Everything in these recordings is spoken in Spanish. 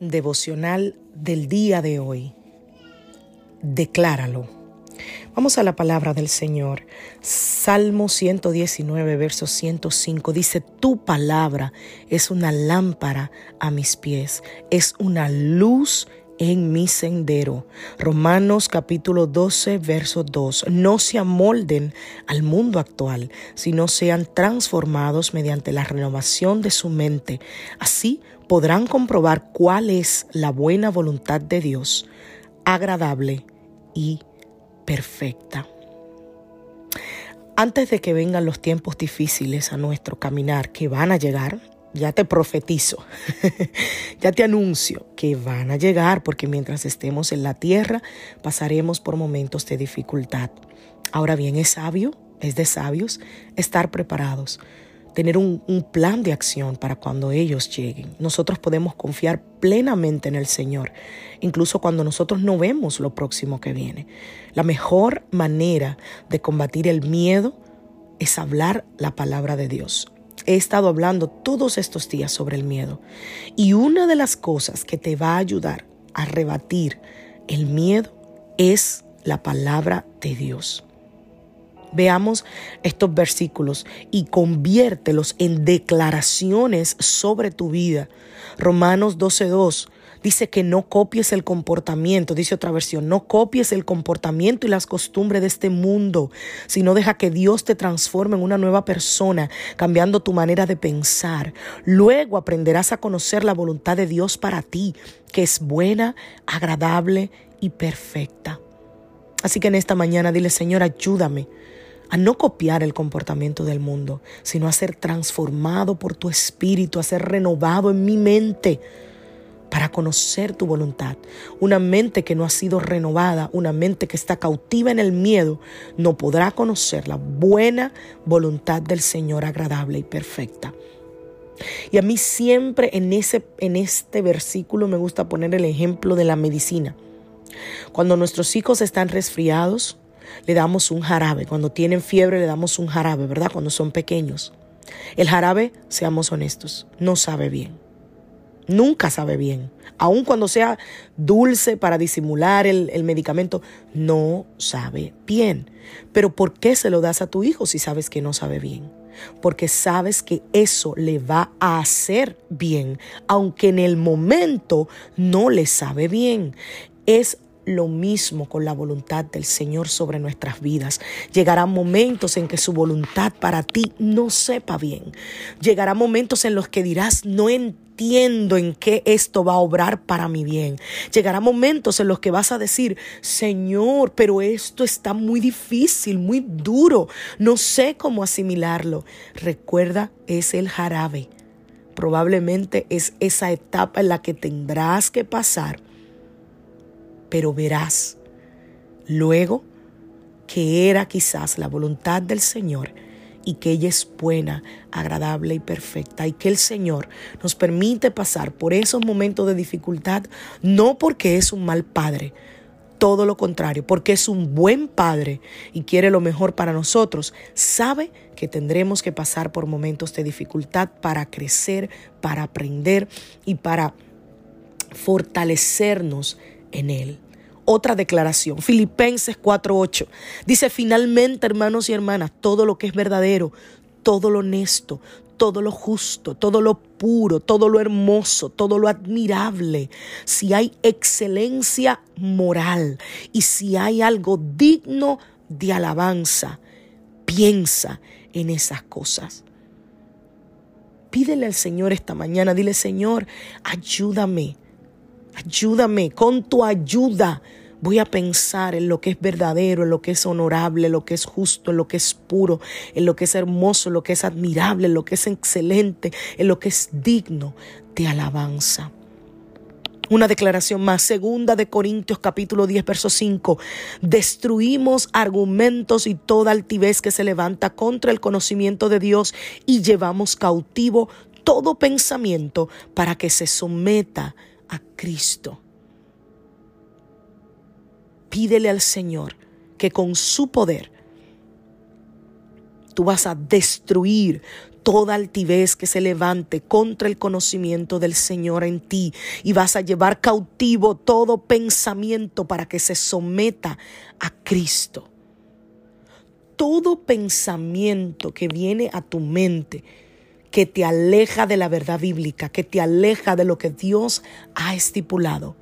Devocional del día de hoy. Decláralo. Vamos a la palabra del Señor. Salmo 119, verso 105 dice, Tu palabra es una lámpara a mis pies, es una luz en mi sendero. Romanos capítulo 12, verso 2. No se amolden al mundo actual, sino sean transformados mediante la renovación de su mente. Así podrán comprobar cuál es la buena voluntad de Dios, agradable y perfecta. Antes de que vengan los tiempos difíciles a nuestro caminar, que van a llegar, ya te profetizo, ya te anuncio que van a llegar porque mientras estemos en la tierra pasaremos por momentos de dificultad. Ahora bien, es sabio, es de sabios estar preparados, tener un, plan de acción para cuando ellos lleguen. Nosotros podemos confiar plenamente en el Señor, incluso cuando nosotros no vemos lo próximo que viene. La mejor manera de combatir el miedo es hablar la palabra de Dios. He estado hablando todos estos días sobre el miedo. Y una de las cosas que te va a ayudar a rebatir el miedo es la palabra de Dios. Veamos estos versículos y conviértelos en declaraciones sobre tu vida. Romanos 12.2 Dice que no copies el comportamiento, dice otra versión, no copies el comportamiento y las costumbres de este mundo, sino deja que Dios te transforme en una nueva persona, cambiando tu manera de pensar. Luego aprenderás a conocer la voluntad de Dios para ti, que es buena, agradable y perfecta. Así que en esta mañana dile, Señor, ayúdame a no copiar el comportamiento del mundo, sino a ser transformado por tu espíritu, a ser renovado en mi mente para conocer tu voluntad. Una mente que no ha sido renovada, una mente que está cautiva en el miedo, no podrá conocer la buena voluntad del Señor agradable y perfecta. Y a mí siempre en, ese, en este versículo me gusta poner el ejemplo de la medicina. Cuando nuestros hijos están resfriados, le damos un jarabe. Cuando tienen fiebre, le damos un jarabe, ¿verdad? Cuando son pequeños. El jarabe, seamos honestos, no sabe bien. Nunca sabe bien. Aun cuando sea dulce para disimular el, el, medicamento, no sabe bien. Pero ¿por qué se lo das a tu hijo si sabes que no sabe bien? Porque sabes que eso le va a hacer bien, aunque en el momento no le sabe bien. Es lo mismo con la voluntad del Señor sobre nuestras vidas. Llegarán momentos en que su voluntad para ti no sepa bien. Llegarán momentos en los que dirás, no entiendo en qué esto va a obrar para mi bien. Llegarán momentos en los que vas a decir, Señor, pero esto está muy difícil, muy duro. No sé cómo asimilarlo. Recuerda, es el jarabe. Probablemente es esa etapa en la que tendrás que pasar pero verás luego que era quizás la voluntad del Señor y que ella es buena, agradable y perfecta y que el Señor nos permite pasar por esos momentos de dificultad no porque es un mal padre, todo lo contrario, porque es un buen padre y quiere lo mejor para nosotros. Sabe que tendremos que pasar por momentos de dificultad para crecer, para aprender y para fortalecernos en Él. Otra declaración, Filipenses 4:8. Dice, finalmente, hermanos y hermanas, todo lo que es verdadero, todo lo honesto, todo lo justo, todo lo puro, todo lo hermoso, todo lo admirable, si hay excelencia moral y si hay algo digno de alabanza, piensa en esas cosas. Pídele al Señor esta mañana, dile Señor, ayúdame, ayúdame con tu ayuda Voy a pensar en lo que es verdadero, en lo que es honorable, en lo que es justo, en lo que es puro, en lo que es hermoso, en lo que es admirable, en lo que es excelente, en lo que es digno de alabanza. Una declaración más, segunda de Corintios capítulo 10, verso 5. Destruimos argumentos y toda altivez que se levanta contra el conocimiento de Dios y llevamos cautivo todo pensamiento para que se someta a Cristo. Pídele al Señor que con su poder tú vas a destruir toda altivez que se levante contra el conocimiento del Señor en ti y vas a llevar cautivo todo pensamiento para que se someta a Cristo. Todo pensamiento que viene a tu mente, que te aleja de la verdad bíblica, que te aleja de lo que Dios ha estipulado,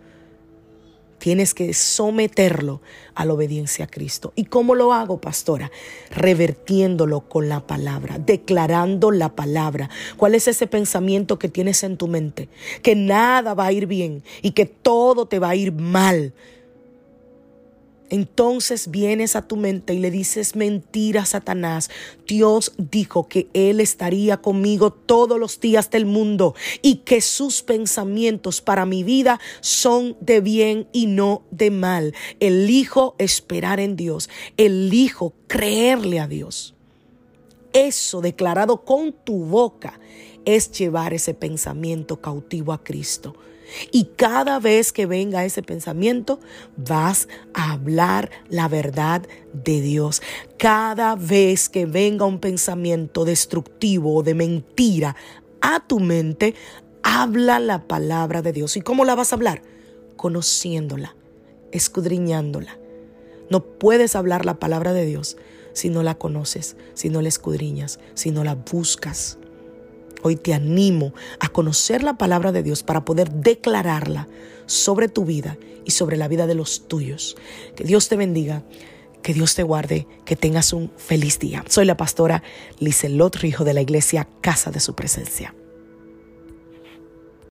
Tienes que someterlo a la obediencia a Cristo. ¿Y cómo lo hago, pastora? Revertiéndolo con la palabra, declarando la palabra. ¿Cuál es ese pensamiento que tienes en tu mente? Que nada va a ir bien y que todo te va a ir mal. Entonces vienes a tu mente y le dices mentira Satanás. Dios dijo que Él estaría conmigo todos los días del mundo y que sus pensamientos para mi vida son de bien y no de mal. Elijo esperar en Dios. Elijo creerle a Dios. Eso declarado con tu boca es llevar ese pensamiento cautivo a Cristo. Y cada vez que venga ese pensamiento, vas a hablar la verdad de Dios. Cada vez que venga un pensamiento destructivo o de mentira a tu mente, habla la palabra de Dios. ¿Y cómo la vas a hablar? Conociéndola, escudriñándola. No puedes hablar la palabra de Dios si no la conoces, si no la escudriñas, si no la buscas. Hoy te animo a conocer la palabra de Dios para poder declararla sobre tu vida y sobre la vida de los tuyos. Que Dios te bendiga, que Dios te guarde, que tengas un feliz día. Soy la pastora Lizelot Rijo de la iglesia Casa de Su Presencia.